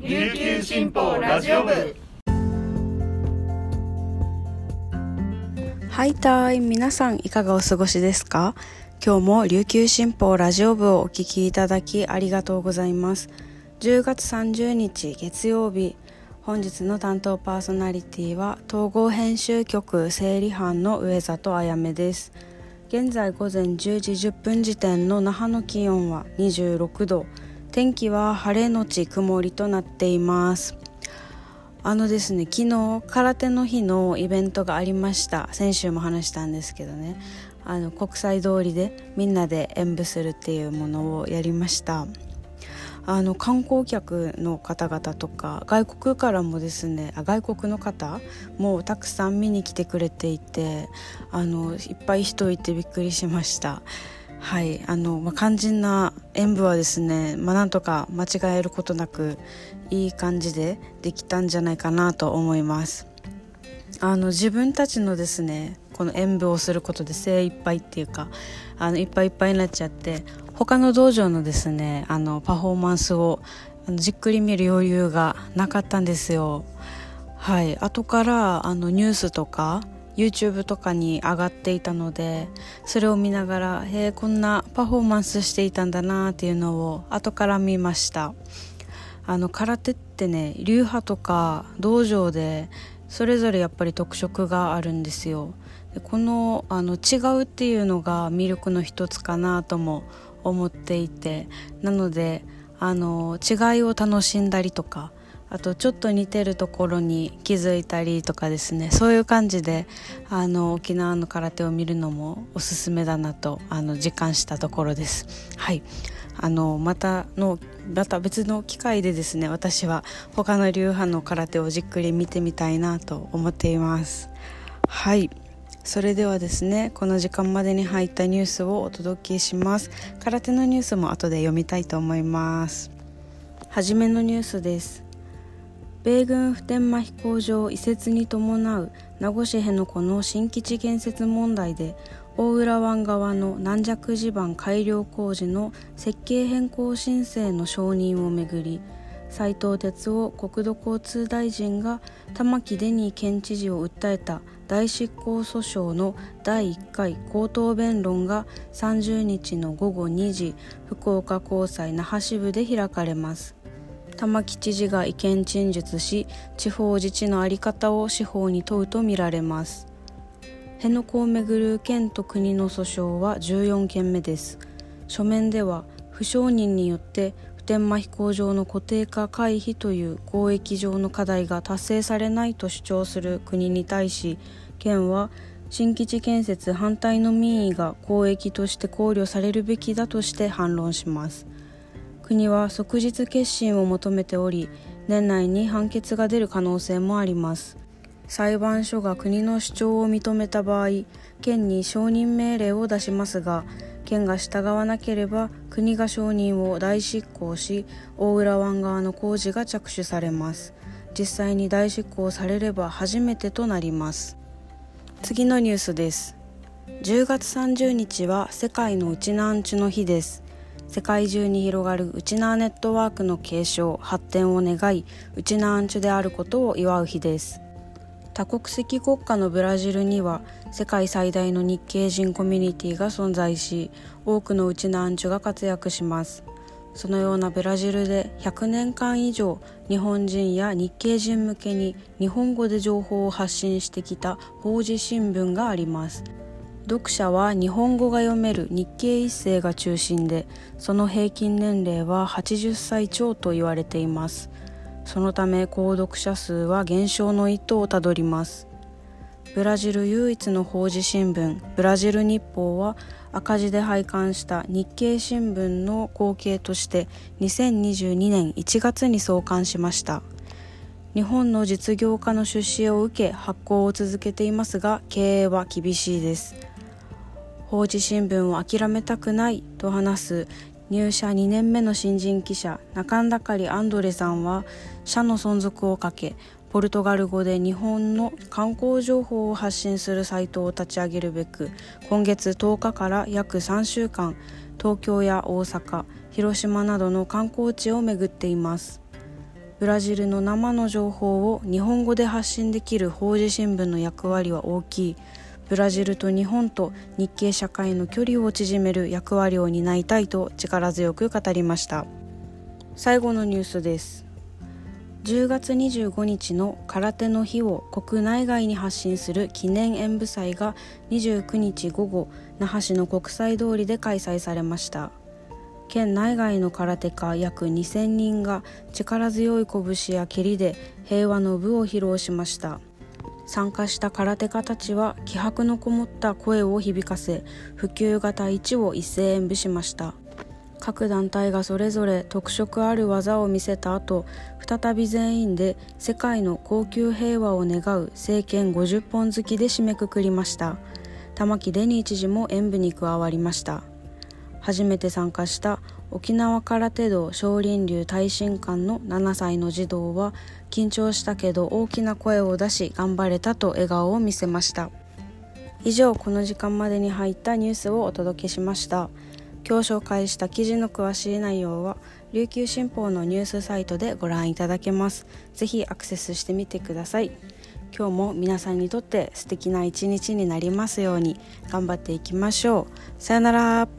琉球新報ラジオ部。はいたい皆さんいかがお過ごしですか？今日も琉球新報ラジオ部をお聞きいただきありがとうございます。10月30日月曜日本日の担当パーソナリティは統合編集局整理班の上里あやめです。現在午前10時10分時点の那覇の気温は26度。天気は晴れのち曇りとなっています。あのですね昨日空手の日のイベントがありました。先週も話したんですけどね。あの国際通りでみんなで演舞するっていうものをやりました。あの観光客の方々とか外国からもですねあ外国の方もたくさん見に来てくれていてあのいっぱい人いてびっくりしました。はいあの、まあ、肝心な演舞はですね、まあ、なんとか間違えることなくいい感じでできたんじゃないかなと思います。あの自分たちのですねこの演舞をすることで精一杯っていうかあのいっぱいいっぱいになっちゃって他の道場のですねあのパフォーマンスをじっくり見る余裕がなかったんですよ。はい後からあのニュースとか YouTube とかに上がっていたのでそれを見ながらへえこんなパフォーマンスしていたんだなっていうのを後から見ました。あの空手ってね流派とか道場でそれぞれやっぱり特色があるんですよ。でこのあの違うっていうのが魅力の一つかなとも思っていて。なのであの違いを楽しんだりとかあとちょっと似てるところに気づいたりとかですね。そういう感じであの沖縄の空手を見るのもおすすめだなとあの実感したところです。はい。あのまたのまた別の機会でですね私は他の流派の空手をじっくり見てみたいなと思っています。はい。それではですねこの時間までに入ったニュースをお届けします。空手のニュースも後で読みたいと思います。はじめのニュースです。米軍普天間飛行場移設に伴う名護市辺野古の新基地建設問題で大浦湾側の軟弱地盤改良工事の設計変更申請の承認をめぐり斉藤哲夫国土交通大臣が玉城デニー県知事を訴えた大執行訴訟の第1回口頭弁論が30日の午後2時福岡高裁那覇支部で開かれます。玉城知事が意見陳述し地方自治の在り方を司法に問うとみられます。辺野古をめぐる県と国の訴訟は14件目です。書面では不承認によって普天間飛行場の固定化回避という公益上の課題が達成されないと主張する国に対し県は新基地建設反対の民意が公益として考慮されるべきだとして反論します。国は即日決心を求めており年内に判決が出る可能性もあります。裁判所が国の主張を認めた場合県に承認命令を出しますが県が従わなければ国が承認を代執行し大浦湾側の工事が着手されます。実際に代執行されれば初めてとなります。次のニュースです。10月30日は世界のウチナーンチュの日です。世界中に広がるウチナーネットワークの継承発展を願いウチナーンチュであることを祝う日です。多国籍国家のブラジルには世界最大の日系人コミュニティが存在し多くのウチナーンチュが活躍します。そのようなブラジルで100年間以上日本人や日系人向けに日本語で情報を発信してきた法事新聞があります。読者は日本語が読める日系一世が中心でその平均年齢は80歳超と言われています。そのため購読者数は減少の一途をたどります。ブラジル唯一の法事新聞ブラジル日報は赤字で廃刊した日経新聞の後継として2022年1月に創刊しました。日本の実業家の出資を受け発行を続けていますが経営は厳しいです。法事新聞を諦めたくないと話す入社2年目の新人記者中んだかりアンドレさんは社の存続をかけポルトガル語で日本の観光情報を発信するサイトを立ち上げるべく今月10日から約3週間東京や大阪広島などの観光地を巡っています。ブラジルの生の情報を日本語で発信できる法事新聞の役割は大きい。ブラジルと日本と日系社会の距離を縮める役割を担いたいと力強く語りました。最後のニュースです。10月25日の空手の日を国内外に発信する記念演舞祭が29日午後那覇市の国際通りで開催されました。県内外の空手家約2000人が力強い拳や蹴りで平和の部を披露しました。参加した空手家たちは気迫のこもった声を響かせ普及型1を一斉演舞しました。各団体がそれぞれ特色ある技を見せた後再び全員で世界の高級平和を願う政権50本好きで締めくくりました。玉城デニー知事も演舞に加わりました。初めて参加した沖縄空手道少林流耐震館の7歳の児童は緊張したけど大きな声を出し頑張れたと笑顔を見せました。以上この時間までに入ったニュースをお届けしました。今日紹介した記事の詳しい内容は琉球新報のニュースサイトでご覧いただけます。ぜひアクセスしてみてください。今日も皆さんにとって素敵な一日になりますように頑張っていきましょう。さよなら。